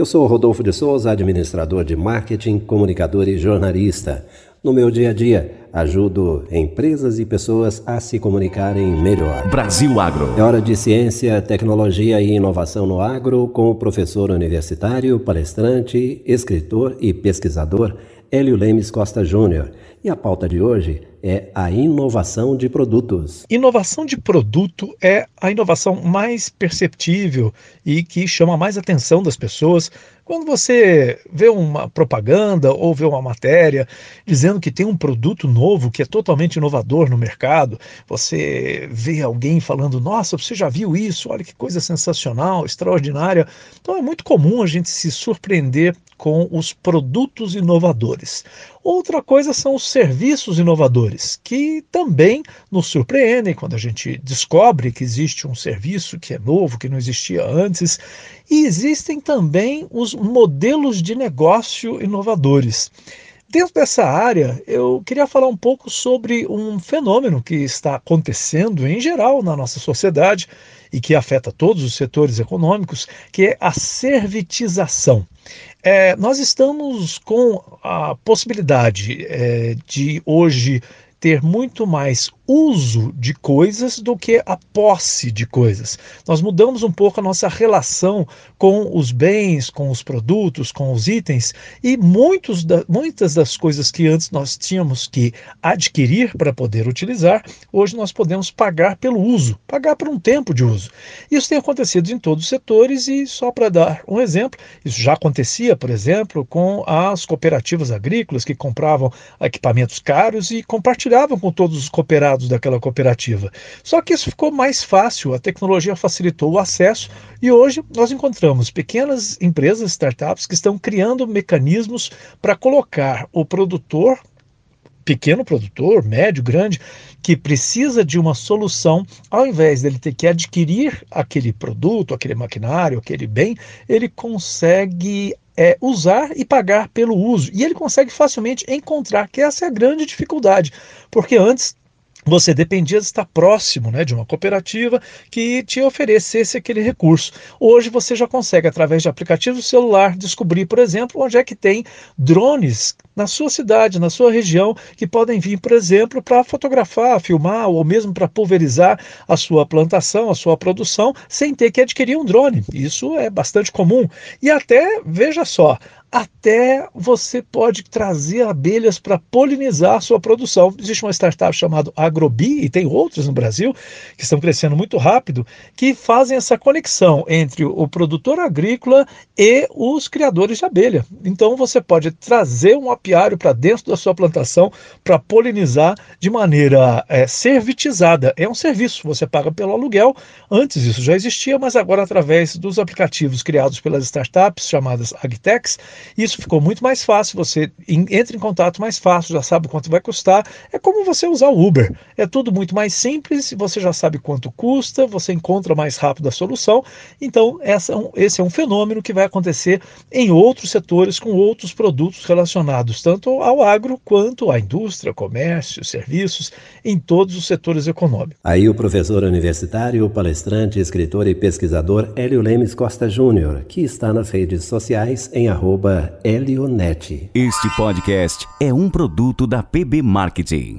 Eu sou Rodolfo de Souza, administrador de marketing, comunicador e jornalista. No meu dia a dia, ajudo empresas e pessoas a se comunicarem melhor. Brasil Agro. É hora de ciência, tecnologia e inovação no agro com o professor universitário, palestrante, escritor e pesquisador Hélio Lemes Costa Júnior. E a pauta de hoje é a inovação de produtos. Inovação de produto é a inovação mais perceptível e que chama mais atenção das pessoas quando você vê uma propaganda ou vê uma matéria dizendo que tem um produto novo que é totalmente inovador no mercado, você vê alguém falando: Nossa, você já viu isso? Olha que coisa sensacional, extraordinária. Então é muito comum a gente se surpreender com os produtos inovadores. Outra coisa são os serviços inovadores, que também nos surpreendem quando a gente descobre que existe um serviço que é novo, que não existia antes. E existem também os modelos de negócio inovadores. Dentro dessa área, eu queria falar um pouco sobre um fenômeno que está acontecendo em geral na nossa sociedade e que afeta todos os setores econômicos, que é a servitização. É, nós estamos com a possibilidade é, de hoje ter muito mais uso de coisas do que a posse de coisas. Nós mudamos um pouco a nossa relação com os bens, com os produtos, com os itens e muitos da, muitas das coisas que antes nós tínhamos que adquirir para poder utilizar, hoje nós podemos pagar pelo uso, pagar por um tempo de uso. Isso tem acontecido em todos os setores e só para dar um exemplo, isso já acontecia, por exemplo, com as cooperativas agrícolas que compravam equipamentos caros e compartilhavam com todos os cooperados daquela cooperativa. Só que isso ficou mais fácil, a tecnologia facilitou o acesso e hoje nós encontramos pequenas empresas, startups, que estão criando mecanismos para colocar o produtor pequeno produtor, médio, grande, que precisa de uma solução, ao invés dele ter que adquirir aquele produto, aquele maquinário, aquele bem, ele consegue é, usar e pagar pelo uso. E ele consegue facilmente encontrar, que essa é a grande dificuldade, porque antes você dependia de estar próximo né, de uma cooperativa que te oferecesse aquele recurso. Hoje você já consegue, através de aplicativos do celular, descobrir, por exemplo, onde é que tem drones na sua cidade, na sua região, que podem vir, por exemplo, para fotografar, filmar ou mesmo para pulverizar a sua plantação, a sua produção, sem ter que adquirir um drone. Isso é bastante comum. E até, veja só, até você pode trazer abelhas para polinizar a sua produção. Existe uma startup chamada Agrobi, e tem outras no Brasil, que estão crescendo muito rápido, que fazem essa conexão entre o produtor agrícola e os criadores de abelha. Então você pode trazer um apiário para dentro da sua plantação para polinizar de maneira é, servitizada. É um serviço, você paga pelo aluguel. Antes isso já existia, mas agora através dos aplicativos criados pelas startups chamadas Agtex, isso ficou muito mais fácil, você entra em contato mais fácil, já sabe quanto vai custar. É como você usar o Uber. É tudo muito mais simples, você já sabe quanto custa, você encontra mais rápido a solução. Então, essa, é esse é um fenômeno que vai acontecer em outros setores com outros produtos relacionados tanto ao agro quanto à indústria, comércio, serviços, em todos os setores econômicos. Aí o professor universitário, palestrante, escritor e pesquisador Hélio Lemes Costa Júnior, que está nas redes sociais em arroba Elionete. Este podcast é um produto da PB Marketing.